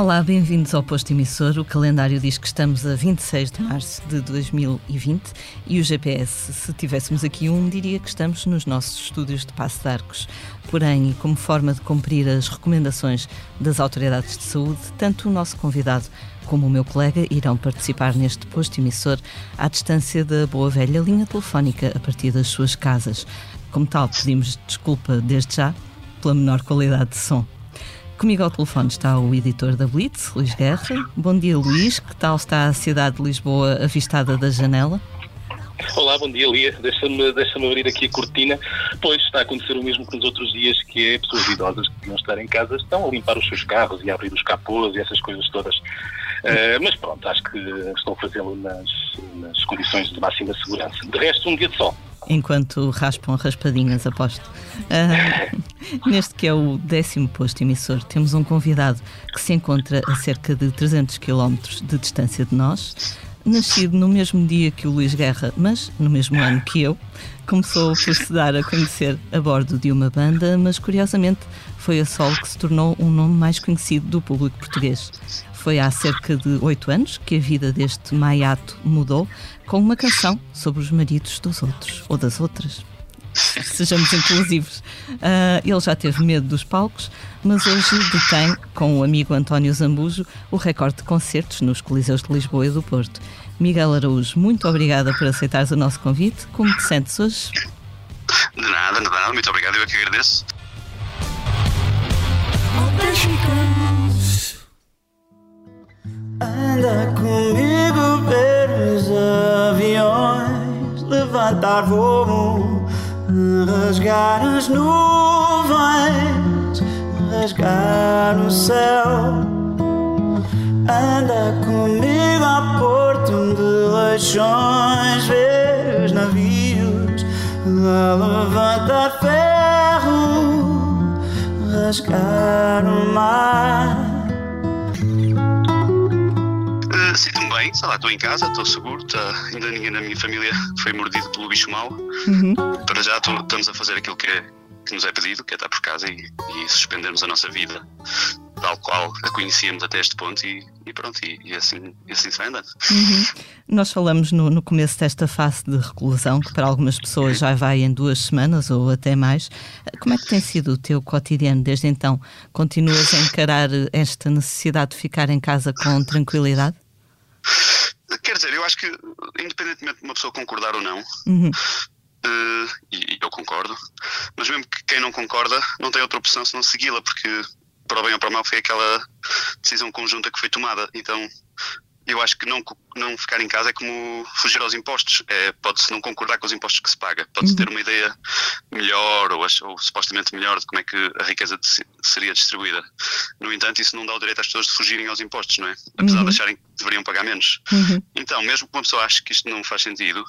Olá, bem-vindos ao Posto Emissor. O calendário diz que estamos a 26 de março de 2020 e o GPS, se tivéssemos aqui um, diria que estamos nos nossos estúdios de Passo de Arcos. Porém, como forma de cumprir as recomendações das autoridades de saúde, tanto o nosso convidado como o meu colega irão participar neste posto emissor à distância da boa velha linha telefónica a partir das suas casas. Como tal, pedimos desculpa desde já pela menor qualidade de som. Comigo ao telefone está o editor da Blitz, Luís Guerra. Bom dia, Luís. Que tal está a cidade de Lisboa avistada da janela? Olá, bom dia, Lia. Deixa-me deixa abrir aqui a cortina. Pois está a acontecer o mesmo que nos outros dias, que é pessoas idosas que deviam estar em casa estão a limpar os seus carros e a abrir os capôs e essas coisas todas. Uh, mas pronto, acho que estão a fazê-lo nas, nas condições de máxima segurança. De resto, um dia de sol enquanto raspam raspadinhas, aposto. Uh, neste que é o décimo posto emissor, temos um convidado que se encontra a cerca de 300 km de distância de nós, nascido no mesmo dia que o Luís Guerra, mas no mesmo ano que eu. Começou por se dar a conhecer a bordo de uma banda, mas curiosamente foi a Sol que se tornou um nome mais conhecido do público português. Foi há cerca de oito anos que a vida deste maiato mudou, com uma canção sobre os maridos dos outros ou das outras. Sejamos inclusivos. Uh, ele já teve medo dos palcos, mas hoje detém, com o amigo António Zambujo, o recorde de concertos nos Coliseus de Lisboa e do Porto. Miguel Araújo, muito obrigada por aceitares o nosso convite. Como te sentes hoje? De nada, de nada. Muito obrigado, eu é que agradeço. Anda comigo ver os aviões levantar voo, rasgar as nuvens, rasgar o céu. Anda comigo a Porto de Leixões, ver os navios a levantar ferro, rasgar o mar. Bem, sei lá, estou em casa, estou seguro, tá, ainda ninguém na minha família foi mordido pelo bicho mau. Uhum. Para já tô, estamos a fazer aquilo que, é, que nos é pedido, que é estar por casa e, e suspendermos a nossa vida tal qual a conhecíamos até este ponto e, e pronto, e, e, assim, e assim se vai andando. Uhum. Nós falamos no, no, começo desta fase de reclusão, que para algumas pessoas já vai em duas semanas ou até mais. Como é que tem sido o teu cotidiano desde então? Continuas a encarar esta necessidade de ficar em casa com tranquilidade? Quer dizer, eu acho que, independentemente de uma pessoa concordar ou não, uhum. uh, e, eu concordo, mas mesmo que quem não concorda não tem outra opção senão segui-la, porque para o bem ou para o mal foi aquela decisão conjunta que foi tomada. Então eu acho que não, não ficar em casa é como fugir aos impostos. É, Pode-se não concordar com os impostos que se paga, pode-se ter uma ideia melhor ou, ou, supostamente melhor de como é que a riqueza de, seria distribuída. No entanto, isso não dá o direito às pessoas de fugirem aos impostos, não é? Apesar uhum. de acharem que deveriam pagar menos. Uhum. Então, mesmo que uma pessoa ache que isto não faz sentido,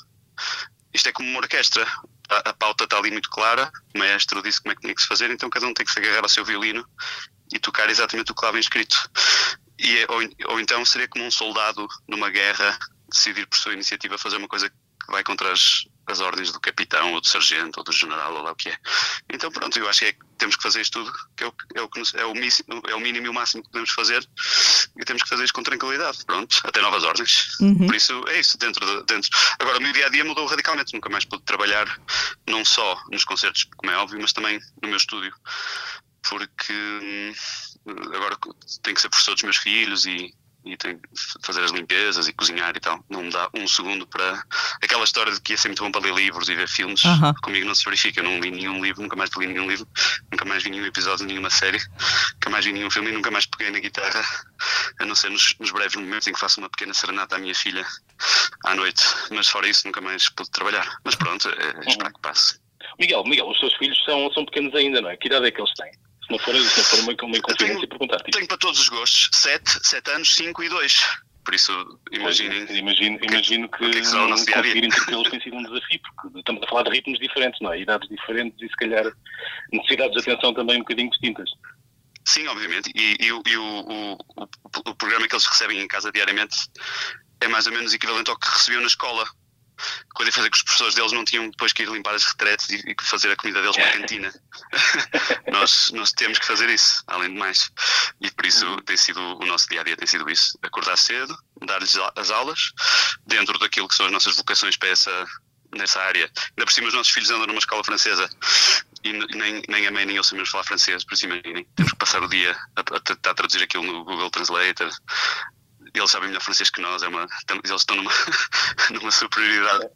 isto é como uma orquestra. A, a pauta está ali muito clara, o maestro disse como é que tinha que se fazer, então cada um tem que se agarrar ao seu violino e tocar exatamente o que lá vem escrito. E, é, ou, ou então seria como um soldado numa guerra decidir por sua iniciativa fazer uma coisa que vai contra as, as ordens do capitão ou do sargento ou do general ou lá o que é. Então pronto, eu acho que, é que temos que fazer isto tudo, que é o, é o, é o, é o mínimo e o máximo que podemos fazer e temos que fazer isto com tranquilidade, pronto, até novas ordens. Uhum. Por isso é isso, dentro, de, dentro. Agora o meu dia a dia mudou radicalmente, nunca mais pude trabalhar não só nos concertos, como é óbvio, mas também no meu estúdio, porque hum, agora tenho que ser professor dos meus filhos e, e tenho que fazer as limpezas e cozinhar e tal. Não me dá um segundo para. Aquela história de que ia ser muito bom para ler livros e ver filmes, comigo não se verifica. Eu não li nenhum livro, nunca mais li nenhum livro, nunca mais vi nenhum episódio de nenhuma série, nunca mais vi nenhum filme e nunca mais peguei na guitarra, a não ser nos, nos breves momentos em que faço uma pequena serenata à minha filha à noite. Mas fora isso, nunca mais pude trabalhar. Mas pronto, é, é esperar que passe. Miguel, Miguel, os teus filhos são, são pequenos ainda, não é? Que idade é que eles têm? Se não for, se não for uma, uma inconfidência, perguntar. Tipo. Tenho para todos os gostos: 7, 7 anos, 5 e 2. Por isso, imaginem. Imagino, imagino que, que, que não, conseguir entretê-los tem sido um desafio, porque estamos a falar de ritmos diferentes, não é? Idades diferentes e, se calhar, necessidades de atenção também um bocadinho distintas. Sim, obviamente. E, e, e o, o, o, programa que eles recebem em casa diariamente é mais ou menos equivalente ao que recebiam na escola com a diferença que os professores deles não tinham depois que ir limpar as retretes e, fazer a comida deles para a cantina. nós, nós temos que fazer isso, além de mais. E por isso tem sido o nosso dia a dia tem sido isso: acordar cedo, dar-lhes as aulas, dentro daquilo que são as nossas vocações para essa, nessa área. Ainda por cima, os nossos filhos andam numa escola francesa e nem, nem a mãe nem eu sabemos falar francês, por isso imaginem. Temos que passar o dia a, a tentar traduzir aquilo no Google Translator, eles sabem melhor francês que nós, é uma, eles estão numa, numa superioridade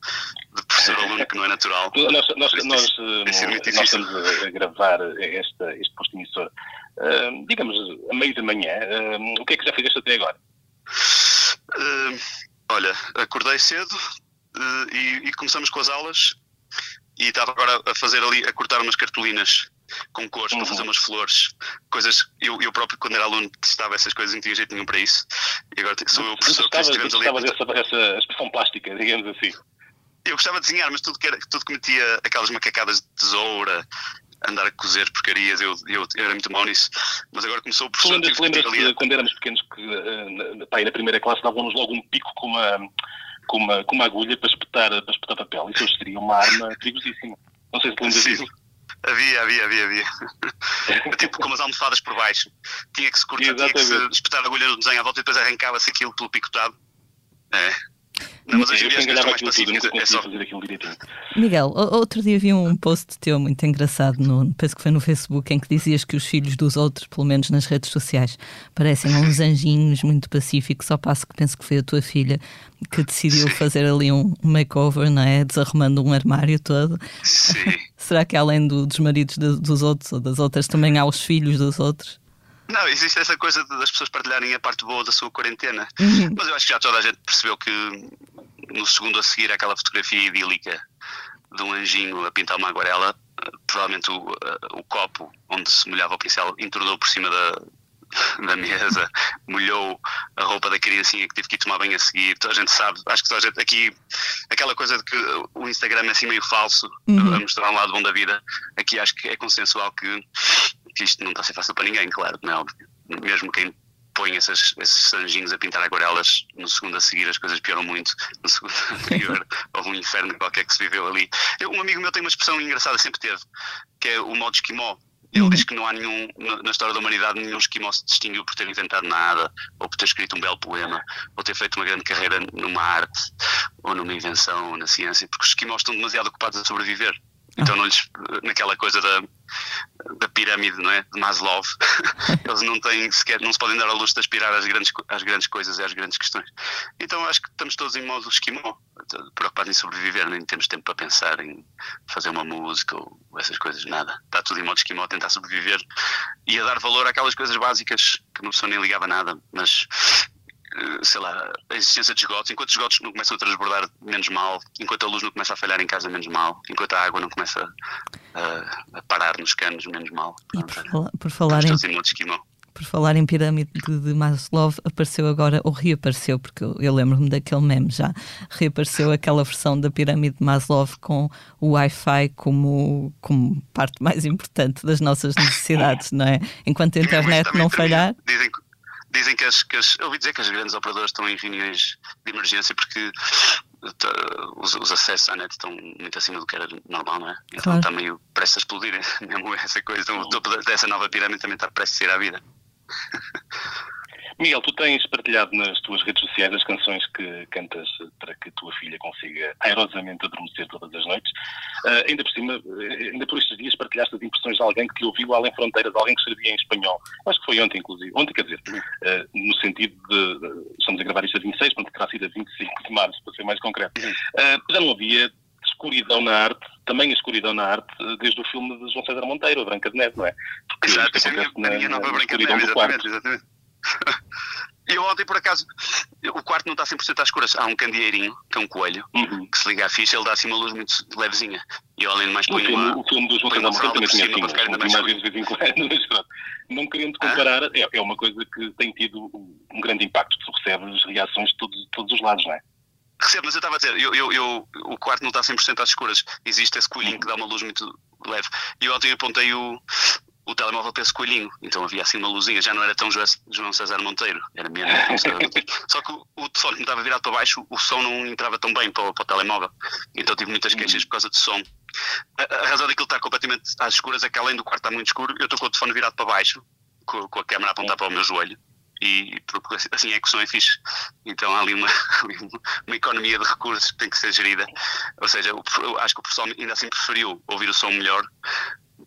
de professor-aluno que não é natural. Nós, nós, nós, nós estamos a gravar esta, este posto emissor, uh, digamos, a meio da manhã. Uh, o que é que já fizeste até agora? Uh, olha, acordei cedo e, e começamos com as aulas e estava agora a fazer ali, a cortar umas cartolinas com cores uhum. para fazer umas flores, coisas. Eu, eu próprio, quando era aluno, testava essas coisas, não tinha jeito nenhum para isso. E agora sou eu o professor que estivemos ali. Essa, essa expressão plástica, digamos assim. Eu gostava de desenhar, mas tudo que, era, tudo que metia aquelas macacadas de tesoura, andar a cozer porcarias, eu, eu, eu, era muito mau nisso. Mas agora começou o professor. Lembras-te lembra quando éramos pequenos que uh, pá, na primeira classe davam-nos logo um pico com uma, com uma, com uma agulha para espetar, para espetar papel? Isso seria uma arma perigosíssima. Não sei se lembras disso. Havia, havia, havia, havia. tipo com umas almofadas por baixo. Tinha que se cortar, tinha que se espetar a agulha no desenho à volta e depois arrancava-se aquilo pelo picotado. É. Não, mas hoje em dia as mais pacíficas. É só. Miguel, outro dia vi um post teu muito engraçado, no, penso que foi no Facebook, em que dizias que os filhos dos outros, pelo menos nas redes sociais, parecem uns anjinhos muito pacíficos, só passo que penso que foi a tua filha que decidiu Sim. fazer ali um makeover, não é? Desarrumando um armário todo. Sim. Será que além do, dos maridos de, dos outros ou das outras, também há os filhos dos outros? Não, existe essa coisa das pessoas partilharem a parte boa da sua quarentena. Uhum. Mas eu acho que já toda a gente percebeu que no segundo a seguir aquela fotografia idílica de um anjinho a pintar uma aguarela, provavelmente o, o copo onde se molhava o pincel entornou por cima da, da mesa, molhou a roupa da criancinha que tive que ir tomar banho a seguir. Toda a gente sabe, acho que toda a gente aqui, aquela coisa de que o Instagram é assim meio falso, uhum. a mostrar um lado bom da vida, aqui acho que é consensual que, que isto não está a ser fácil para ninguém, claro, não é óbvio. Mesmo quem põe esses, esses anjinhos a pintar aguarelas, no segundo a seguir as coisas pioram muito, no segundo anterior houve um inferno qualquer que se viveu ali. Eu, um amigo meu tem uma expressão engraçada, sempre teve, que é o modo esquimó. Ele uhum. diz que não há nenhum, na história da humanidade, nenhum esquimó se distinguiu por ter inventado nada, ou por ter escrito um belo poema, ou ter feito uma grande carreira numa arte, ou numa invenção, ou na ciência, porque os esquimós estão demasiado ocupados a sobreviver. Então não lhes, naquela coisa da, da pirâmide, não é? De Maslow, eles não têm sequer, não se podem dar a luz de aspirar às grandes, às grandes coisas e às grandes questões. Então acho que estamos todos em modo esquimó, preocupados em sobreviver, nem temos tempo para pensar em fazer uma música ou essas coisas, nada. Está tudo em modo esquimó a tentar sobreviver e a dar valor àquelas coisas básicas que uma pessoa nem ligava nada, mas sei lá, a existência de esgotos, enquanto os esgotos não começam a transbordar menos mal, enquanto a luz não começa a falhar em casa menos mal, enquanto a água não começa a, a parar nos canos menos mal. E por, fala, por falar em, por falar em pirâmide de, Maslow, apareceu agora, ou reapareceu, porque eu, eu lembro-me daquele meme já, reapareceu aquela versão da pirâmide de Maslow com o Wi-Fi como, como parte mais importante das nossas necessidades, não é? Enquanto a internet não falhar. Dizem que dizem que as, que as, eu ouvi dizer que as grandes operadoras estão em reuniões de emergência porque os, os, acessos à net estão muito acima do que era normal, não é? Então claro. está meio prestes a explodir, mesmo essa coisa. Então, o topo dessa nova pirâmide também está prestes a ir à vida. Miguel, tu tens partilhado nas tuas redes sociais as canções que cantas para que a tua filha consiga aerosamente adormecer todas as noites. Uh, ainda por cima, eh, ainda por estes dias partilhaste as impressões de alguém que te ouviu além fronteiras, alguém que escrevia em espanhol. Acho que foi ontem, inclusive. Ontem, quer dizer, uh, no sentido de, Estamos a gravar isto a 26, portanto terá sido a 25 de março, para ser mais concreto. Uh, já não havia escuridão na arte, também a escuridão na arte, desde o filme de João César Monteiro, a Branca de Neve, não é? Porque Exato, a minha, minha nova Branca de Neve, exatamente, exatamente. E ontem, por acaso, o quarto não está 100% às escuras. Há um candeeirinho, que é um coelho, uhum. que se liga à ficha, ele dá assim uma luz muito levezinha. E eu, além de mais, ponho uma. O filme dos João César também tinha assim, ficar ainda mais de vez em quando, Não querendo comparar, ah? é, é uma coisa que tem tido um grande impacto. Tu recebes reações de todos, de todos os lados, não é? Recebo, mas eu estava a dizer, eu, eu, eu, o quarto não está 100% às escuras. Existe esse coelhinho que dá uma luz muito leve. E eu ontem apontei o, o telemóvel pensa coelhinho, então havia assim uma luzinha, já não era tão João César Monteiro, era menos Só que o, o telefone estava virado para baixo, o som não entrava tão bem para, para o telemóvel, então tive muitas queixas por causa do som. A, a razão daquilo estar completamente às escuras é que além do quarto estar muito escuro, eu estou com o telefone virado para baixo, com, com a câmera a apontar para o meu joelho, e assim é que o som é fixe. Então há ali uma, uma economia de recursos que tem que ser gerida. Ou seja, acho que o pessoal ainda assim preferiu ouvir o som melhor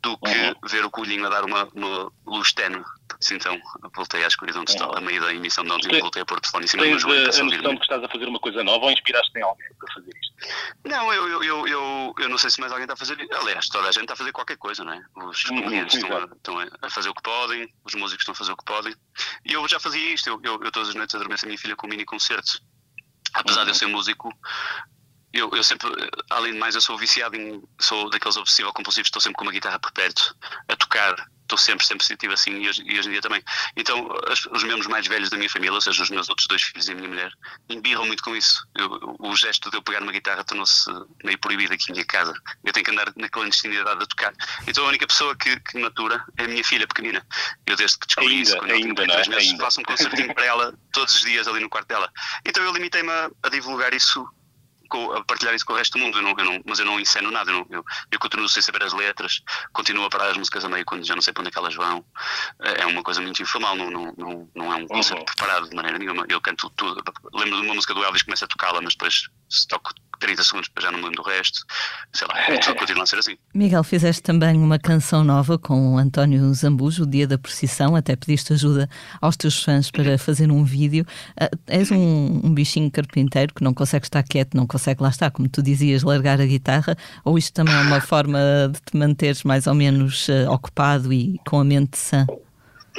do que uhum. ver o colhinho a dar uma, uma luz tenue. Então voltei à escuridão total, uhum. a meio da emissão de ontem, voltei a pôr o telefone em cima Tens do meu joelho. Tens a noção que estás a fazer uma coisa nova ou inspiraste em alguém para fazer isto? Não, eu, eu, eu, eu, eu não sei se mais alguém está a fazer. Aliás, toda a gente está a fazer qualquer coisa, não é? Os uhum, comediantes estão, a, estão, a, fazer o que podem, os músicos estão a fazer o que podem. E eu já fazia isto, eu, eu, eu todas as noites adormeço a minha filha com um mini concerto. Apesar uhum. de eu ser músico, eu, eu sempre, além de mais, eu sou viciado em. sou daqueles obsessivo compulsivos, estou sempre com uma guitarra por perto, a tocar, estou sempre, sempre sentido assim e hoje, e hoje em dia também. Então, as, os membros mais velhos da minha família, ou seja, os meus outros dois filhos e a minha mulher, embirram muito com isso. Eu, o gesto de eu pegar uma guitarra tornou-se meio proibido aqui em minha casa. Eu tenho que andar na clandestinidade a tocar. Então, a única pessoa que, que matura é a minha filha pequenina. Eu, desde que descobri ainda, isso, quando ainda, eu tenho meses, faço um concertinho para ela todos os dias ali no quarto dela. Então, eu limitei-me a, a divulgar isso com, a partilhar isso com o resto do mundo, eu não, eu não, mas eu não enceno nada, eu, eu, eu, continuo sem saber as letras, continuo a parar as músicas a meio quando já não sei para onde é que elas vão. É, é uma coisa muito informal, não, não, não, não é um concerto uhum. preparado de maneira nenhuma. Eu canto tudo. Lembro de uma música do Elvis que começa a tocá-la, mas depois se toco 30 segundos para já não me lembro do resto. Sei lá, continua a ser assim. Miguel, fizeste também uma canção nova com António Zambujo, o dia da procissão, até pediste ajuda aos teus fãs para fazer um vídeo. Uh, és um, um, bichinho carpinteiro que não consegue estar quieto, não consegue lá estar, como tu dizias, largar a guitarra, ou isto também é uma forma de te manteres mais ou menos uh, ocupado e com a mente sã?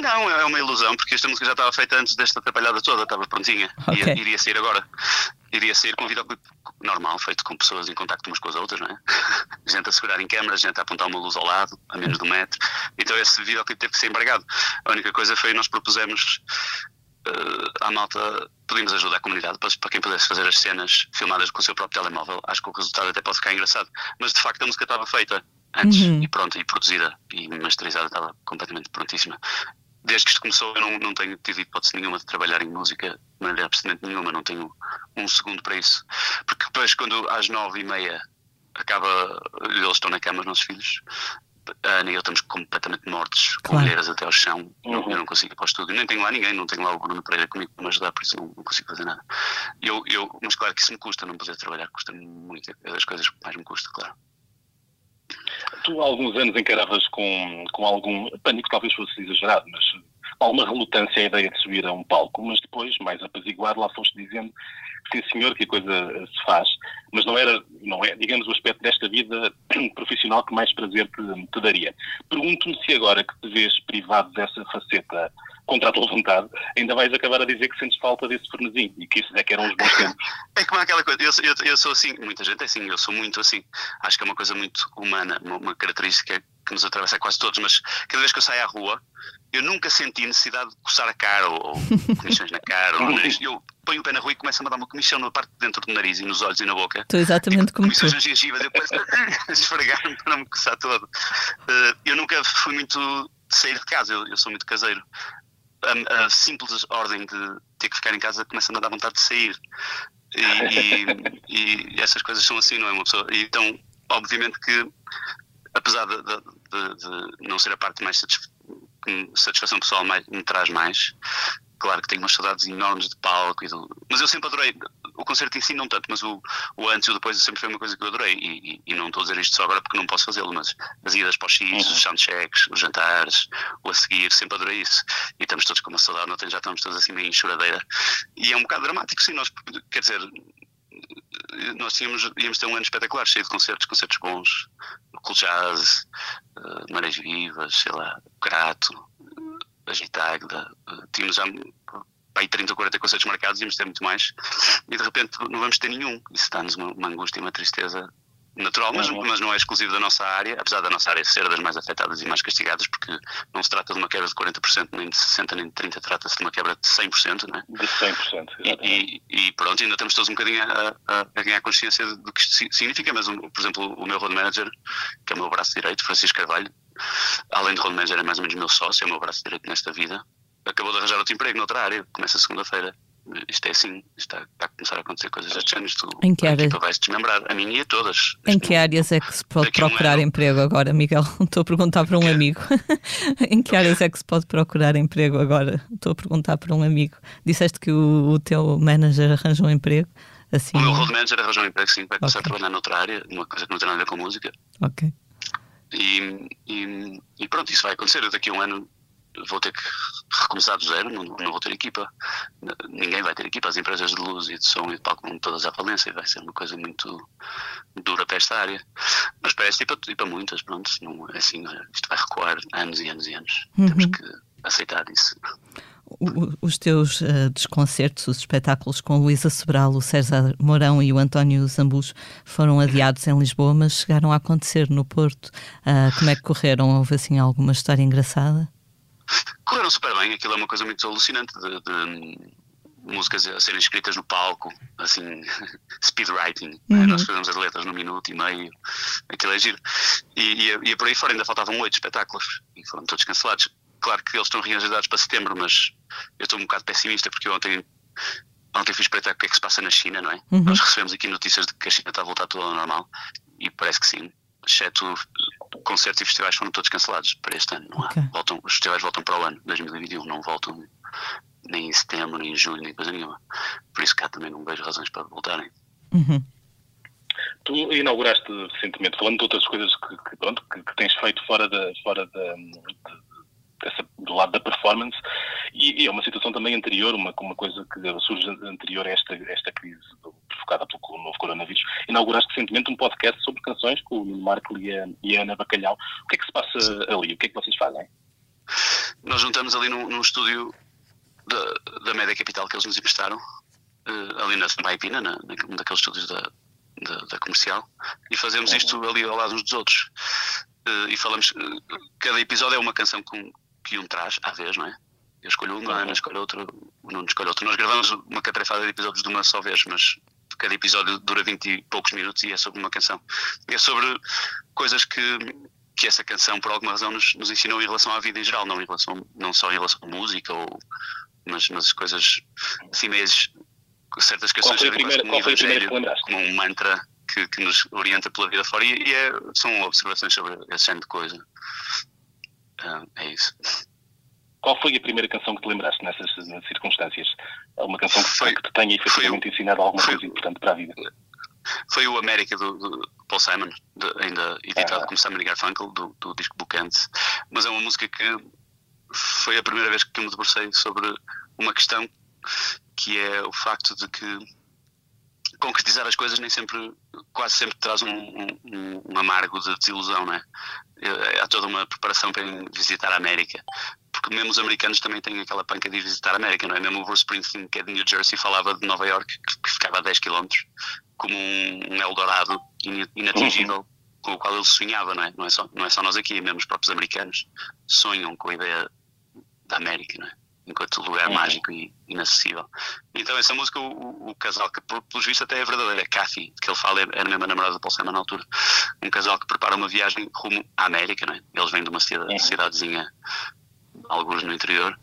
Não, é uma ilusão, porque esta música já estava feita antes desta atrapalhada toda, estava prontinha. Okay. Ia, iria sair agora. Iria sair com um videoclipe normal, feito com pessoas em contacto umas com as outras, não é? gente a segurar em câmaras, gente a apontar uma luz ao lado, a menos de um metro. Então esse videoclipe teve que ser embargado. A única coisa foi nós propusemos uh, à malta, pedimos ajuda à comunidade para, para quem pudesse fazer as cenas filmadas com o seu próprio telemóvel. Acho que o resultado até pode ficar engraçado. Mas de facto a música estava feita antes uhum. e pronto, e produzida e masterizada, estava completamente prontíssima desde que isto começou eu não, não tenho tido hipótese nenhuma de trabalhar em música, de maneira absolutamente nenhuma, não tenho um segundo para isso. Porque depois, quando às nove e meia acaba, eles estão na cama, os nossos filhos, a Ana e eu estamos completamente mortos, com claro. olheiras até ao chão, uhum. eu não consigo ir para o estúdio, nem tenho lá ninguém, não tenho lá o Bruno Pereira comigo para me ajudar, por isso não, não consigo fazer nada. Eu, eu, mas claro que isso me custa, não poder trabalhar, custa muito, é das coisas que mais me custa, claro. Tu há alguns anos encaravas com, com algum pânico, talvez fosse exagerado, mas alguma relutância à ideia de subir a um palco, mas depois, mais apaziguado, lá foste dizendo sim senhor que a coisa se faz, mas não era, não é, digamos, o aspecto desta vida profissional que mais prazer te, te daria. Pergunto-me se agora que te vês privado dessa faceta contra a tua vontade, ainda vais acabar a dizer que sentes falta desse frenesim e que isso é que eram os bons tempos. é como aquela coisa, eu, eu, eu, sou assim, muita gente é assim, eu sou muito assim. Acho que é uma coisa muito humana, uma, uma característica que nos atravessa quase todos, mas cada vez que eu saio à rua, eu nunca senti necessidade de coçar a cara ou, ou comissões na cara ou nariz. Eu ponho o pé na rua e começo a dar uma comissão na parte de dentro do nariz e nos olhos e na boca. Estou exatamente como comissões nas gengivas, eu começo a esfregar-me para não me coçar todo. Uh, eu nunca fui muito de sair de casa, eu, eu sou muito caseiro a, a, simples ordem de ter que ficar em casa começa a dar vontade de sair. E, e, e, essas coisas são assim, não é? Uma pessoa, então, obviamente que, apesar de, de, de, de não ser a parte mais satisfação pessoal mais, me traz mais, claro que tenho umas saudades enormes de palco, do, mas eu sempre adorei o concerto em si não tanto, mas o, o antes e o depois sempre foi uma coisa que eu adorei e, e, e não estou a dizer isto só agora porque não posso fazê-lo, mas as idas para os X, uhum. os soundchecks, os jantares, o a seguir, sempre adorei isso e estamos todos com uma saudade, não já estamos todos assim meio em choradeira e é um bocado dramático, sim, nós, quer dizer, nós tínhamos, íamos ter um ano espetacular, cheio de concertos, concertos bons, cool jazz, uh, Marés Vivas, sei lá, Crato, a Gitagda, tínhamos já aí 30 ou 40 concertos marcados, íamos ter muito mais, e de repente não vamos ter nenhum. Isso dá-nos uma, uma angústia e uma tristeza natural, mas, uhum. mas não é exclusivo da nossa área, apesar da nossa área ser das mais afetadas e mais castigadas, porque não se trata de uma quebra de 40%, nem de 60%, nem de 30%, trata-se de uma quebra de 100%, não é? De 100%, e, e, e, pronto, ainda estamos todos um bocadinho a, a, a, ganhar consciência do que isto significa, mas, por exemplo, o meu road manager, que é o meu braço direito, Francisco Carvalho, além de road manager é mais ou menos meu sócio, é o meu braço direito nesta vida, acabou de arranjar outro emprego noutra área, começa segunda-feira isto é assim, está, está a começar a acontecer coisas deste género, tu, em que área? a vais desmembrar, a minha e a todas. Em que áreas é que se pode procurar um emprego agora, Miguel? Estou a perguntar para um que? amigo. em que áreas é que se pode procurar emprego agora? Estou a perguntar para um amigo. Disseste que o, o teu manager arranjou um emprego? Assim... O meu road manager arranjou um emprego, sim, vai começar okay. a trabalhar noutra área, uma coisa que não tem nada a ver com música. Ok. E, e, e, pronto, isso vai acontecer. Eu daqui a um ano vou ter que recomeçar do zero, não, não, vou ter equipa. Ninguém vai ter equipa, as empresas de luz e de som e de palco vão todas à falência e vai ser uma coisa muito dura para esta área. Mas para esta e para, e para muitas, pronto, não é assim, isto vai recuar anos e anos e anos. Uhum. Temos que aceitar isso. Os teus uh, desconcertos, os espetáculos com Luísa Sobral, o César Mourão e o António Zambus foram adiados em Lisboa, mas chegaram a acontecer no Porto. Uh, como é que correram? Houve assim alguma história engraçada? Correram super bem. Aquilo é uma coisa muito alucinante de, de músicas a serem escritas no palco, assim, speed writing. Né? Uhum. Nós fazemos as letras num minuto e meio, aquilo é giro. E, e, e por aí fora ainda faltavam oito espetáculos e foram todos cancelados. Claro que eles estão reagendados para setembro, mas eu estou um bocado pessimista porque ontem, ontem fiz para o que é que se passa na China, não é? Uhum. Nós recebemos aqui notícias de que a China está a voltar tudo ao normal e parece que sim exceto concertos e festivais foram todos cancelados para este ano. Não há. Okay. Voltam, os festivais voltam para o ano 2021, não voltam nem em setembro, nem em julho, nem coisa nenhuma. Por isso cá também não vejo razões para voltarem. Uhum. Tu inauguraste recentemente, falando de outras coisas que, que pronto, que, que, tens feito fora da, fora da, de, dessa, do lado da performance, e, e, é uma situação também anterior, uma, uma coisa que surge anterior a esta, esta crise do, provocada pelo novo coronavírus. Inauguraste recentemente um podcast sobre canções com o Nuno Marco e a, e a Ana Bacalhau. O que é que se passa ali? O que é que vocês fazem? Nós juntamos ali num, num estúdio da, da Média Capital que eles nos emprestaram, uh, ali na Sampaio Pina, na, num daqueles estúdios da, da, da, comercial, e fazemos isto ali ao lado uns dos outros. Uh, e falamos, uh, cada episódio é uma canção com, que um traz, à vez, não é? Eu escolho uma, a Ana escolhe outra, o Nuno escolhe outra. Nós gravamos uma catrefada de episódios de uma só vez, mas cada episódio dura 20 e poucos minutos e é sobre uma canção. É sobre coisas que, que essa canção, por alguma razão, nos, nos ensinou em relação à vida em geral, não, em relação, não só em relação à música, ou, mas nas coisas assim meias, certas questões qual primeira, como um evangelho, como um mantra que, que, nos orienta pela vida fora. E, e é, são observações sobre esse género de coisa. Uh, é isso. Qual foi a primeira canção que te lembraste nessas, nessas circunstâncias? Uma canção que, foi, que te tenha efetivamente ensinado alguma foi, coisa importante para a vida? Foi o América do, do Paul Simon, de, ainda editado ah. como Simon Garfunkel, do, do disco Bookends. Mas é uma música que foi a primeira vez que me debrucei sobre uma questão que é o facto de que concretizar as coisas nem sempre, quase sempre traz um, um, um amargo de desilusão, não é? Há toda uma preparação para visitar a América, porque mesmo os americanos também têm aquela panca de visitar a América, não é? Mesmo o Bruce Springsteen, que é de New Jersey, falava de Nova York, que, ficava a 10 km, como um, Eldorado inatingível. Uhum. Com o qual ele sonhava, não é? Não é, só, não é só nós aqui, mesmo os próprios americanos sonham com a ideia da América, não é? Enquanto lugar uhum. mágico e inacessível. Então essa música, o, o casal que pelos vistos até é verdadeiro, é Kathy, que ele fala, era a mesma namorada do Paul Simon na altura, um casal que prepara uma viagem rumo à América, não é? Eles vêm de uma cidade, uhum. cidadezinha, alguns no interior,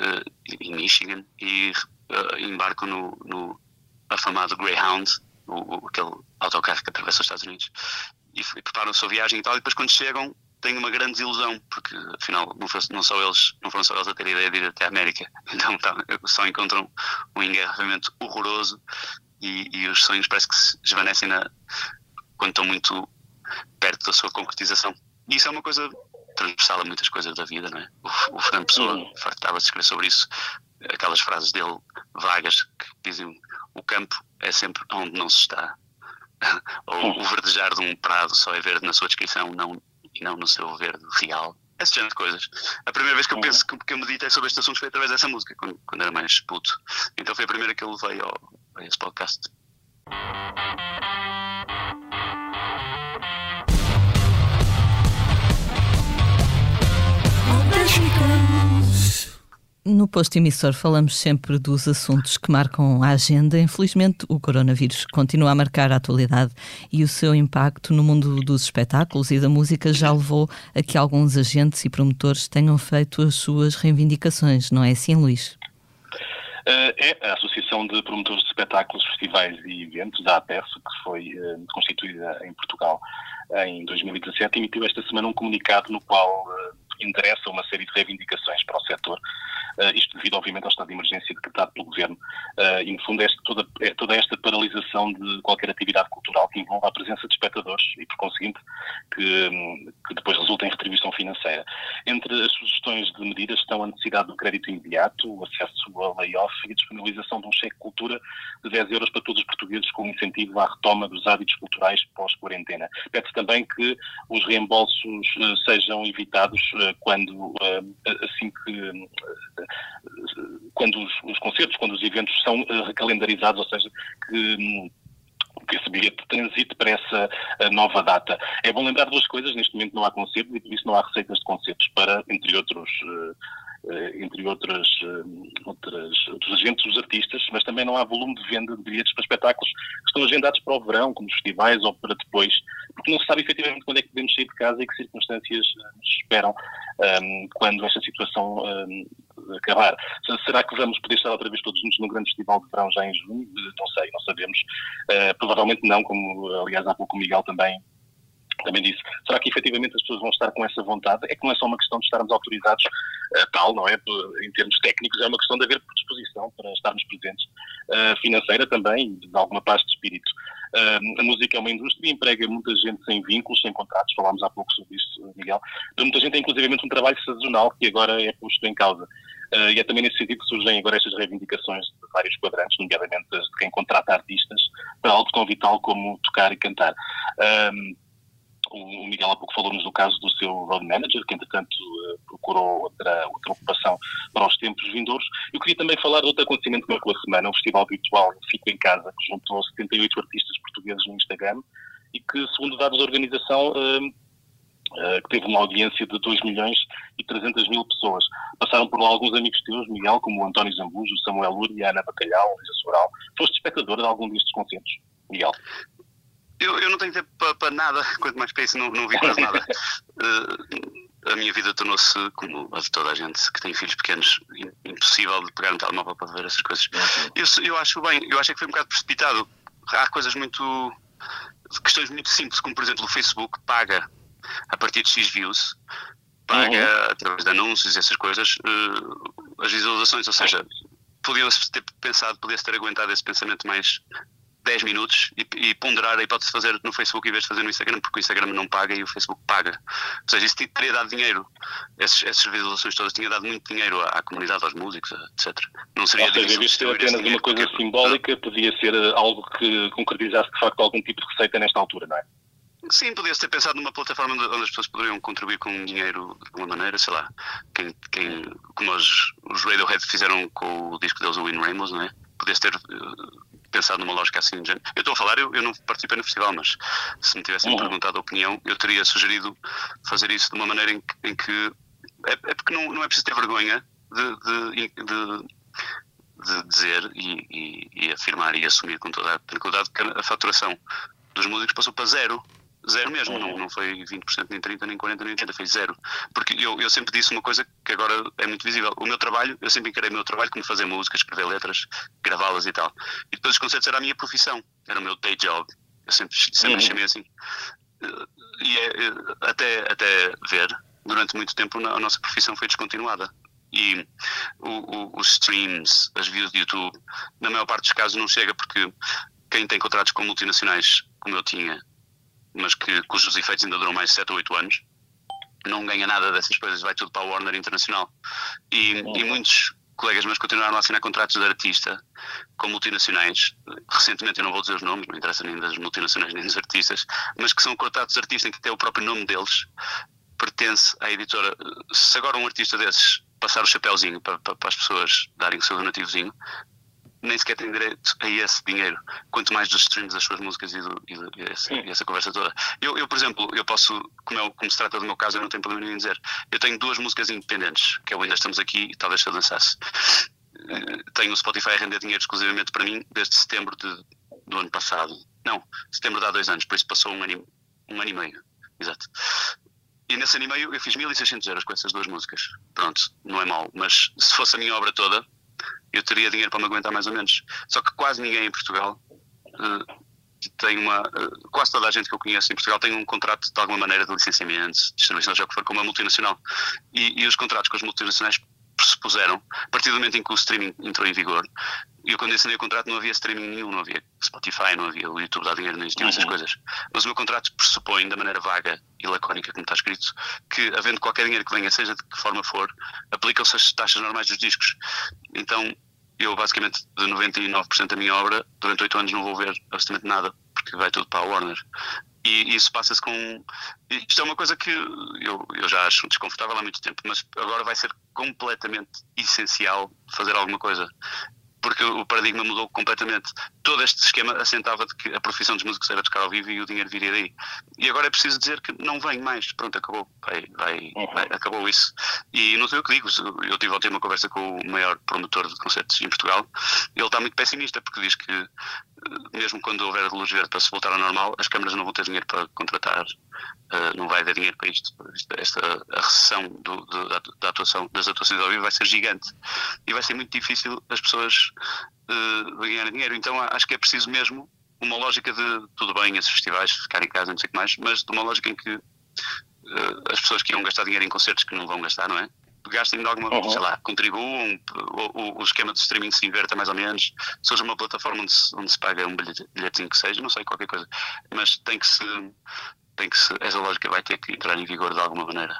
uh, em Michigan, e uh, embarcam no, no afamado Greyhound, o, o, aquele autocarro que atravessa os Estados Unidos, e, e preparam a sua viagem e tal, e depois quando chegam tenho uma grande desilusão, porque afinal não, foi, não, só eles, não foram só eles a ter a ideia de ir até a América, então tá, só encontram um engarrafamento horroroso e, e, os sonhos parece que se desvanecem na, quando estão muito perto da sua concretização. E isso é uma coisa transversal a muitas coisas da vida, não é? O, o Fernando Pessoa uhum. fartava de escrever sobre isso, aquelas frases dele vagas que dizem o campo é sempre onde não se está. Ou o verdejar de um prado só é verde na sua descrição, não e não no seu verde real. Esse género de coisas. A primeira vez que eu penso que, que eu meditei é sobre este assunto foi através dessa música, quando, quando era mais puto. Então foi a primeira que eu levei ao, a esse podcast. No posto emissor falamos sempre dos assuntos que marcam a agenda. Infelizmente, o coronavírus continua a marcar a atualidade e o seu impacto no mundo dos espetáculos e da música já levou a que alguns agentes e promotores tenham feito as suas reivindicações, não é assim, Luís? Eh, é a Associação de Promotores de Espetáculos, Festivais e Eventos, a APERSO, que foi eh, constituída em Portugal em 2017, emitiu esta semana um comunicado no qual eh, endereça uma série de reivindicações para o setor Uh, isto devido, obviamente, ao estado de emergência decretado pelo Governo. Uh, e, no fundo, é toda, é toda esta paralisação de qualquer atividade cultural que envolva a presença de espectadores e, por conseguinte, que, que depois resulta em retribuição financeira. Entre as sugestões de medidas estão a necessidade do crédito imediato, o acesso ao layoff e a disponibilização de um cheque cultura de 10 euros para todos os portugueses com incentivo à retoma dos hábitos culturais pós-quarentena. Pede-se também que os reembolsos uh, sejam evitados quando, assim que quando os, os, concertos, quando os eventos são recalendarizados, ou seja, que que esse bilhete transite para essa uh, nova data. É bom lembrar duas coisas, neste momento não há concertos e por isso não há receitas de concertos para, entre outros, entre outras, outras, outros agentes dos artistas, mas também não há volume de venda de bilhetes para espetáculos que estão agendados para o verão, como festivais ou para depois, porque não se sabe efetivamente quando é que podemos sair de casa e que circunstâncias nos esperam um, quando esta situação um, acabar. Será que vamos poder estar outra vez todos juntos no grande festival de verão já em junho? Não sei, não sabemos. Uh, provavelmente não, como aliás há pouco o Miguel também também disse, será que efetivamente as pessoas vão estar com essa vontade? É que não é só uma questão de estarmos autorizados uh, tal, não é? Em termos técnicos, é uma questão de haver predisposição para estarmos presentes, uh, financeira também, de alguma paz de espírito. Uh, a música é uma indústria emprega muita gente sem vínculos, sem contratos, falámos há pouco sobre isso, Miguel. Muita gente tem inclusivamente um trabalho sazonal que agora é posto em causa. Uh, e é também nesse sentido que surgem agora estas reivindicações de vários quadrantes, nomeadamente de quem contrata artistas para algo tão vital como tocar e cantar. O Miguel há pouco falou-nos do caso do seu road manager, que entretanto uh, procurou outra, outra ocupação para os tempos vindouros. Eu queria também falar de outro acontecimento que marcou a semana, um festival virtual Fico em Casa, que juntou 78 artistas portugueses no Instagram e que, segundo dados da organização, uh, uh, que teve uma audiência de 2 milhões e 300 mil pessoas. Passaram por lá alguns amigos teus, Miguel, como o António Zambujo, Samuel Uri, a Ana Bacalhau, Luísa Soral. Foste espectador de algum destes concertos, Miguel? Eu, eu não tenho tempo para, para nada, quanto mais para isso não, não vi quase nada. Uh, a minha vida tornou-se, como a de toda a gente que tem filhos pequenos, impossível de pegar no telemóvel para ver essas coisas. Eu, eu acho bem, eu acho que foi um bocado precipitado. Há coisas muito. questões muito simples, como por exemplo o Facebook paga a partir de X views, paga uhum. através de anúncios e essas coisas, uh, as visualizações, ou seja, podiam-se ter pensado, podia-se ter aguentado esse pensamento mais 10 minutos e, e ponderar a hipótese de fazer no Facebook em vez de fazer no Instagram, porque o Instagram não paga e o Facebook paga. Ou seja, isso teria dado dinheiro, essas, essas visualizações todas, tinha dado muito dinheiro à, à comunidade, aos músicos, etc. Não seria Ou seja, em vez de ser apenas uma coisa porque... simbólica, podia ser eh, algo que concretizasse de facto algum tipo de receita nesta altura, não é? Sim, podia-se ter pensado numa plataforma onde, as pessoas poderiam contribuir com dinheiro de alguma maneira, sei lá, quem, quem, como os, os Radiohead fizeram com o disco deles, o In Rainbows, não é? Podia-se ter pensado numa lógica assim. Eu estou a falar, eu, eu, não participei no festival, mas se me tivessem uhum. perguntado a opinião, eu teria sugerido fazer isso de uma maneira em que. Em que é, é, porque não, não é preciso ter vergonha de, de, de, de dizer e, e, e, afirmar e assumir com toda a tranquilidade que a faturação dos músicos passou para zero Zero mesmo, não, não foi 20%, nem 30%, nem 40%, nem 80%, foi zero. Porque eu, eu sempre disse uma coisa que agora é muito visível. O meu trabalho, eu sempre encarei o meu trabalho como fazer música, escrever letras, gravá-las e tal. E depois os concertos era a minha profissão, era o meu day job. Eu sempre, sempre uhum. chamei assim. E é, é, até, até ver, durante muito tempo a nossa profissão foi descontinuada. E o, o, os streams, as views de YouTube, na maior parte dos casos não chega porque quem tem contratos com multinacionais, como eu tinha, mas que, cujos efeitos ainda duram mais de 7 ou 8 anos, não ganha nada dessas coisas, vai tudo para a Warner Internacional. E, e muitos colegas meus continuaram a assinar contratos de artista com multinacionais. Recentemente, eu não vou dizer os nomes, não interessa nem das multinacionais nem dos artistas, mas que são contratos de artista em que até o próprio nome deles pertence à editora. Se agora um artista desses passar o chapéuzinho para, para, para as pessoas darem o seu donativozinho, nem sequer tem direito a esse dinheiro, quanto mais dos streams das suas músicas e, do, e, do, e, essa, e essa, conversa toda. Eu, eu, por exemplo, eu posso, como, é, como se trata do meu caso, eu não tenho problema nenhum em dizer, eu tenho duas músicas independentes, que é o Ainda Estamos Aqui e talvez se eu dançasse. Eh, tenho o Spotify a render dinheiro exclusivamente para mim desde setembro de, do ano passado. Não, setembro de há dois anos, por isso passou um ano, um ano e meio. Exato. E nesse ano e meio eu fiz 1600 euros com essas duas músicas. Pronto, não é mau, mas se fosse a minha obra toda, eu teria dinheiro para me aguentar mais ou menos. Só que quase ninguém em Portugal uh, tem uma. Uh, quase toda a gente que eu conheço em Portugal tem um contrato de alguma maneira de licenciamento, distribuição, já que for com uma multinacional. E, e os contratos com as multinacionais pressupuseram, a partir do momento em que o streaming entrou em vigor, eu quando assinei o contrato não havia streaming nenhum, não havia Spotify, não havia o YouTube dar dinheiro, não existiam uhum. essas coisas. Mas o meu contrato pressupõe, da maneira vaga e lacónica como está escrito, que havendo qualquer dinheiro que venha, seja de que forma for, aplicam-se as taxas normais dos discos. Então, eu basicamente, de 99% da minha obra, durante 8 anos não vou ver absolutamente nada, porque vai tudo para a Warner. E isso passa-se com. Isto é uma coisa que eu, eu já acho desconfortável há muito tempo, mas agora vai ser completamente essencial fazer alguma coisa porque o paradigma mudou completamente. Todo este esquema assentava de que a profissão dos músicos era tocar ao vivo e o dinheiro viria daí. E agora é preciso dizer que não vem mais, pronto, acabou, vai, vai, uhum. vai, acabou isso. E não sei o que digo, eu tive ontem uma conversa com o maior promotor de concertos em Portugal, ele está muito pessimista, porque diz que eh, mesmo quando houver luz verde para se voltar ao normal, as câmaras não vão ter dinheiro para contratar, uh, não vai haver dinheiro para isto. Esta, a recessão do, do, da, da, atuação, das atuações ao vivo vai ser gigante e vai ser muito difícil as pessoas uh, ganharem dinheiro. Então acho que é preciso mesmo uma lógica de tudo bem, esses festivais, ficar em casa, não sei o que mais, mas de uma lógica em que uh, as pessoas que iam gastar dinheiro em concertos que não vão gastar, não é? gastem de alguma, uhum. sei lá, contribuam, o, o, esquema de streaming se inverta mais ou menos, seja uma plataforma onde se, onde se paga um bilhetinho que seja, não sei, qualquer coisa, mas tem que se, tem que se, essa lógica vai ter que entrar em vigor de alguma maneira.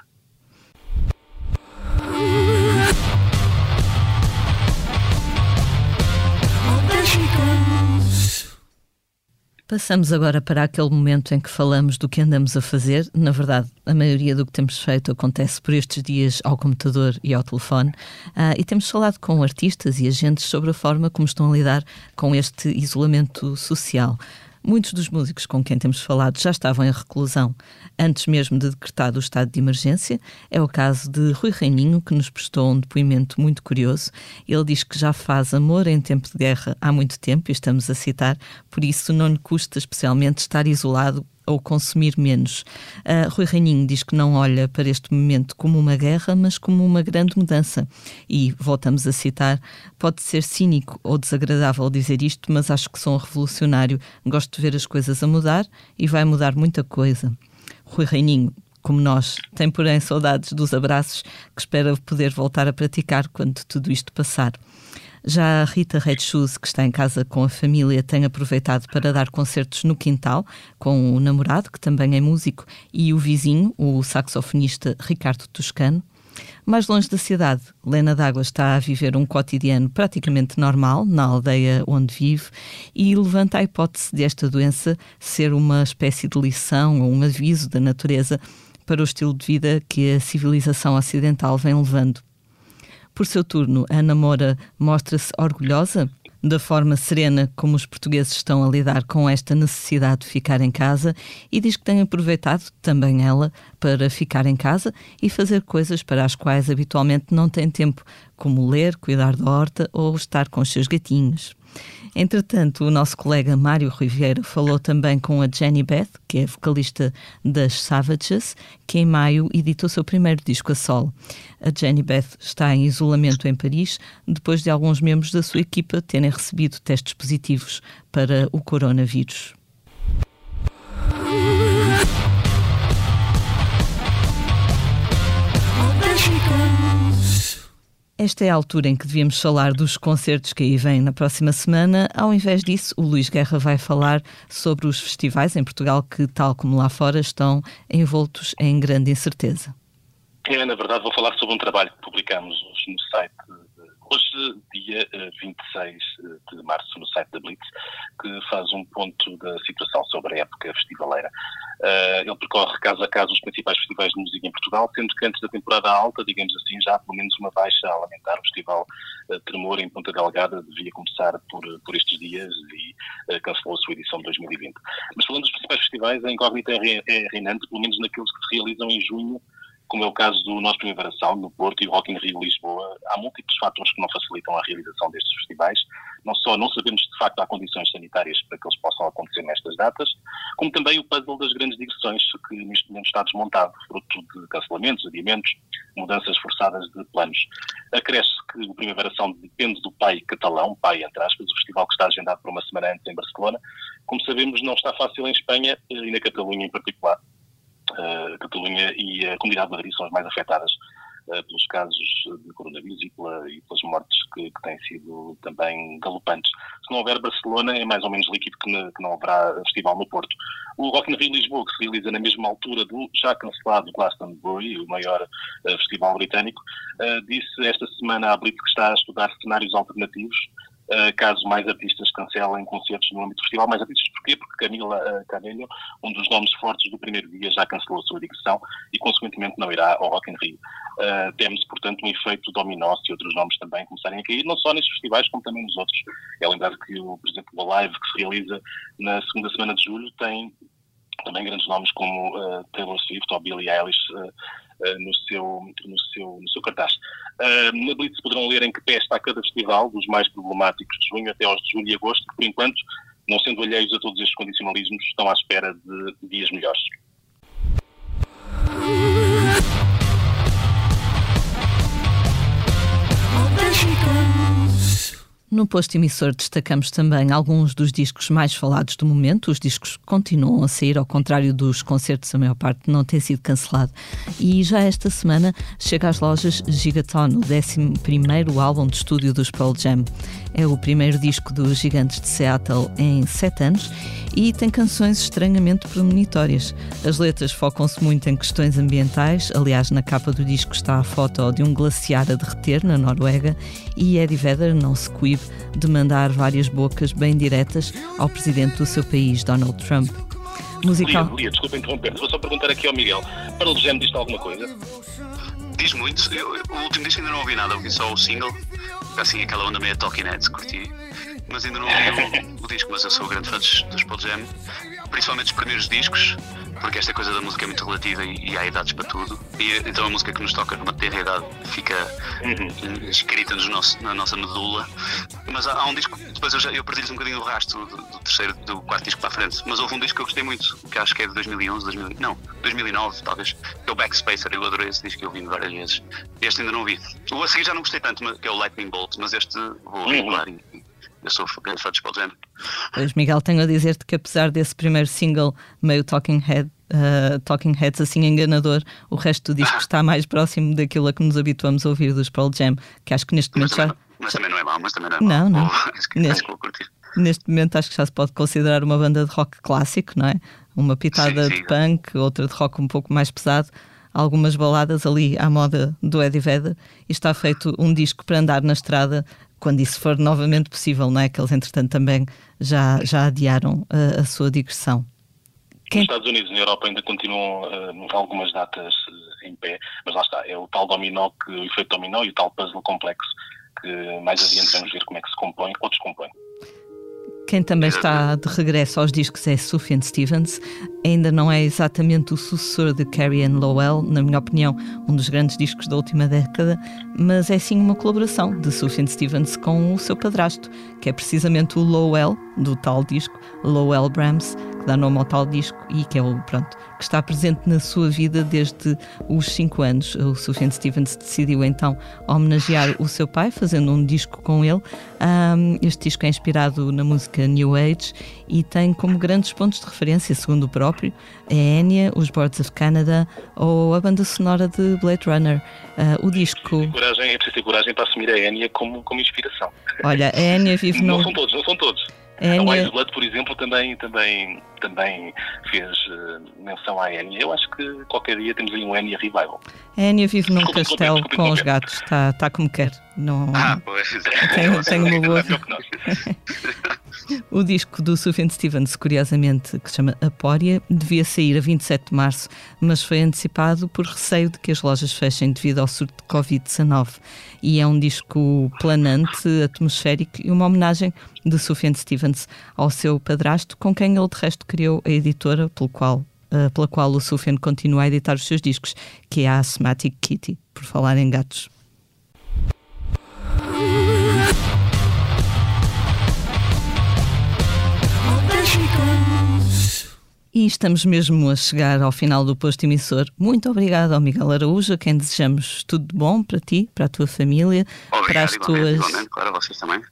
Passamos agora para aquele momento em que falamos do que andamos a fazer. Na verdade, a maioria do que temos feito acontece por estes dias ao computador e ao telefone. Uh, e temos falado com artistas e agentes sobre a forma como estão a lidar com este isolamento social. Muitos dos músicos com quem temos falado já estavam em reclusão antes mesmo de decretado o estado de emergência. É o caso de Rui Reininho, que nos prestou um depoimento muito curioso. Ele diz que já faz amor em tempo de guerra há muito tempo, e estamos a citar, por isso não lhe custa especialmente estar isolado ou consumir menos. Uh, Rui Reininho diz que não olha para este momento como uma guerra, mas como uma grande mudança. E, voltamos a citar, pode ser cínico ou desagradável dizer isto, mas acho que sou um revolucionário. Gosto de ver as coisas a mudar e vai mudar muita coisa. Rui Reininho, como nós, tem porém saudades dos abraços que espera poder voltar a praticar quando tudo isto passar. Já a Rita Red Shoes, que está em casa com a família, tem aproveitado para dar concertos no quintal com o namorado, que também é músico, e o vizinho, o saxofonista Ricardo Toscano. Mais longe da cidade, Lena D'Água está a viver um cotidiano praticamente normal na aldeia onde vive e levanta a hipótese desta doença ser uma espécie de lição ou um aviso da natureza para o estilo de vida que a civilização ocidental vem levando. Por seu turno, Ana Moura mostra-se orgulhosa da forma serena como os portugueses estão a lidar com esta necessidade de ficar em casa e diz que tem aproveitado também ela para ficar em casa e fazer coisas para as quais habitualmente não tem tempo, como ler, cuidar da horta ou estar com os seus gatinhos. Entretanto, o nosso colega Mário Riviera falou também com a Jenny Beth, que é vocalista das Savages, que em maio editou seu primeiro disco a solo. A Jenny Beth está em isolamento em Paris, depois de alguns membros da sua equipa terem recebido testes positivos para o coronavírus. Esta é a altura em que devíamos falar dos concertos que aí vêm na próxima semana. Ao invés disso, o Luís Guerra vai falar sobre os festivais em Portugal que, tal como lá fora, estão envoltos em grande incerteza. É, na verdade, vou falar sobre um trabalho que publicamos hoje no site, hoje, dia 26 eh, eh, de março, no site da Blitz, que faz um ponto da situação sobre a época festivaleira. Uh, ele percorre caso a caso os principais festivais de música em Portugal, sendo que antes da temporada alta, digamos assim, já há pelo menos uma baixa a lamentar. O Festival Tremor em Ponta Delgada devia começar por, por estes dias e cancelou a sua edição de 2020. Mas falando dos principais festivais, a incógnita é, é reinante, pelo menos naqueles que se realizam em junho como é o caso do nosso Primavera Sound no Porto e Rock in Rio Lisboa, há múltiplos fatores que não facilitam a realização destes festivais. Não só não sabemos de facto há condições sanitárias para que eles possam acontecer nestas datas, como também o puzzle das grandes digressões que neste momento está desmontado, fruto de cancelamentos, adiamentos, mudanças forçadas de planos. Acresce que o Primavera Sound depende do pai catalão, pai entre aspas, o festival que está agendado para uma semana antes em Barcelona. Como sabemos, não está fácil em Espanha e na Catalunha em particular a Catalunha e a Comunidade de Madrid são as mais afetadas uh, pelos casos de coronavírus e, pela, e pelas mortes que, que, têm sido também galopantes. Se não houver Barcelona, é mais ou menos líquido que, ne, que não haverá festival no Porto. O Rock in Rio Lisboa, que se realiza na mesma altura do já cancelado Glastonbury, o maior uh, festival britânico, disse esta semana à Blitz que está a estudar cenários alternativos Uh, caso mais artistas cancelem concertos no âmbito do festival. Mais artistas porquê? Porque Camila uh, um dos nomes fortes do primeiro dia, já cancelou a sua digressão e, consequentemente, não irá ao Rock in Rio. Uh, temos, portanto, um efeito dominó se outros nomes também começarem a cair, não só nestes festivais, como também nos outros. É lembrar que, o, por exemplo, o Live, que se realiza na segunda semana de julho, tem também grandes nomes como uh, Taylor Swift ou Billie Eilish uh, uh, no, seu, no, seu, no seu cartaz. Na Blitz poderão ler em que pé está cada festival, dos mais problemáticos de junho até aos de julho e agosto, que por enquanto, não sendo alheios a todos estes condicionalismos, estão à espera de dias melhores. No posto emissor destacamos também alguns dos discos mais falados do momento. Os discos continuam a sair, ao contrário dos concertos, a maior parte não tem sido cancelado. E já esta semana chega às lojas Gigaton, o 11 álbum de estúdio dos Pearl Jam. É o primeiro disco dos Gigantes de Seattle em sete anos e tem canções estranhamente premonitórias. As letras focam-se muito em questões ambientais, aliás, na capa do disco está a foto de um glaciar a derreter na Noruega e Eddie Vedder não se coíbe de mandar várias bocas bem diretas ao presidente do seu país, Donald Trump. Musical. Lia, Lia desculpa interromper, vou só perguntar aqui ao Miguel. Para o Jam diz alguma coisa? Diz muito. Eu, o último disco ainda não ouvi nada, ouvi só o single, assim aquela onda meio Talking Heads, curti mas ainda não ouvi o, o, disco, mas eu sou grande fã dos, dos Paul Jam, principalmente os primeiros discos, porque esta coisa da música é muito relativa e, e há idades para tudo. E então a música que nos toca numa terra idade fica uhum. escrita no nosso, na nossa medula. Mas há, há um disco, depois eu, já, eu perdi-lhes um bocadinho o rastro do, do, terceiro, do quarto disco para a frente, mas houve um disco que eu gostei muito, que acho que é de 2011, 2000, não, 2009 talvez, que é o Backspacer. Eu adorei esse disco, eu ouvi várias vezes. Este ainda não vi. O a seguir já não gostei tanto, que é o Lightning Bolt, mas este vou regular uhum. e, eu sou grande fã de Spawn Jam. Pois, Miguel, tenho a dizer-te que apesar desse primeiro single meio Talking Head, uh, Talking Heads assim enganador, o resto do disco está mais próximo daquilo a que nos habituamos a ouvir dos Pearl Jam, que acho que neste momento mas já... mas também não é mau, mas também não é mau. Não, não. Oh, neste, neste momento acho que já se pode considerar uma banda de rock clássico, não é? Uma pitada sim, sim. de punk, outra de rock um pouco mais pesado algumas baladas ali à moda do Eddie Vedder e está feito um disco para andar na estrada quando isso for novamente possível, não é? Que eles, entretanto, também já, já adiaram a, a sua digressão. Quem... Nos Estados Unidos e na Europa ainda continuam uh, algumas datas uh, em pé, mas lá está, é o tal dominó, que, o efeito dominó e o tal puzzle complexo que mais adiante vamos ver como é que se compõe ou descompõe. Quem também está de regresso aos discos é Sufjan Stevens. Ainda não é exatamente o sucessor de Carrie Ann Lowell, na minha opinião, um dos grandes discos da última década, mas é sim uma colaboração de Sufjan Stevens com o seu padrasto, que é precisamente o Lowell, do tal disco, Lowell Brahms, dá nome ao tal disco e que é o, pronto, que está presente na sua vida desde os 5 anos. O Sufjan Stevens decidiu então homenagear o seu pai, fazendo um disco com ele. Um, este disco é inspirado na música New Age e tem como grandes pontos de referência, segundo o próprio, a Enya, os Boards of Canada ou a banda sonora de Blade Runner. Uh, o disco. É preciso, coragem, é preciso ter coragem para assumir a Enya como, como inspiração. Olha, a Enya vive no. Não são todos, não são todos. É, Wise Blood, por exemplo, também, também, também fez uh, menção à Enya. Eu acho que qualquer dia temos aí um Enya Revival. A Enya vive num desculpa, castelo desculpa, desculpa, com os gatos, está tá como quer. Não... Ah, pois. Tem, tem uma boa. O disco do Sufjan Stevens, curiosamente, que se chama Apória, devia sair a 27 de março, mas foi antecipado por receio de que as lojas fechem devido ao surto de Covid-19. E é um disco planante, atmosférico e uma homenagem de Sufjan Stevens ao seu padrasto, com quem ele de resto criou a editora pelo qual, uh, pela qual o Sufjan continua a editar os seus discos, que é a Asthmatic Kitty, por falar em gatos. E estamos mesmo a chegar ao final do posto emissor. Muito obrigado ao Miguel Araújo, a quem desejamos tudo de bom para ti, para a tua família, Obrigado, para as tuas, claro,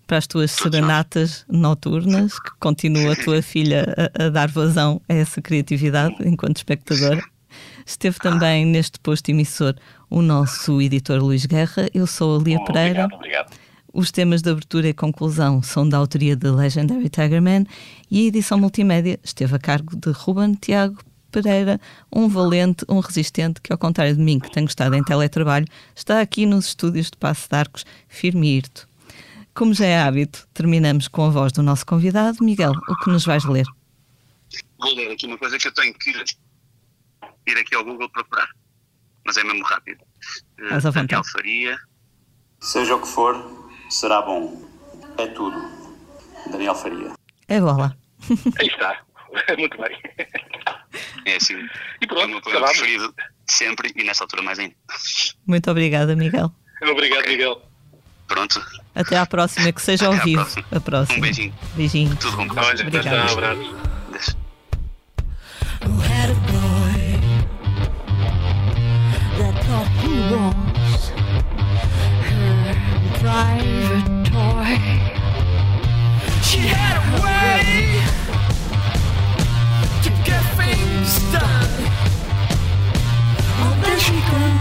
para as tuas serenatas noturnas, que continua a tua filha a, a, dar vazão a essa criatividade enquanto espectadora. Esteve também neste posto emissor o nosso editor Luís Guerra. Eu sou a Lia Pereira. Obrigado, obrigado. Os temas de abertura e conclusão são da autoria de Legendary Tigerman e a edição multimédia esteve a cargo de Ruben Tiago Pereira, um valente, um resistente que, ao contrário de mim, que tenho estado em teletrabalho, está aqui nos estúdios de Passo de Arcos, firme e irto. Como já é hábito, terminamos com a voz do nosso convidado. Miguel, o que nos vais ler? Vou ler aqui uma coisa que eu tenho que ir aqui ao Google procurar, mas é mesmo rápido. Mas à vontade. Faria. Seja o que for, será bom. É tudo. Daniel Faria. É bola. Aí está. Muito bem. É assim. E pronto, é o meu preferido sempre e nessa altura mais ainda. Muito obrigada, Miguel. Obrigado, okay. Miguel. Pronto. Até à próxima, que seja ao vivo. Próxima. A próxima. Um beijinho. Beijinho. Tudo bom. Olha, Obrigado. Um abraço. Deixa. 试图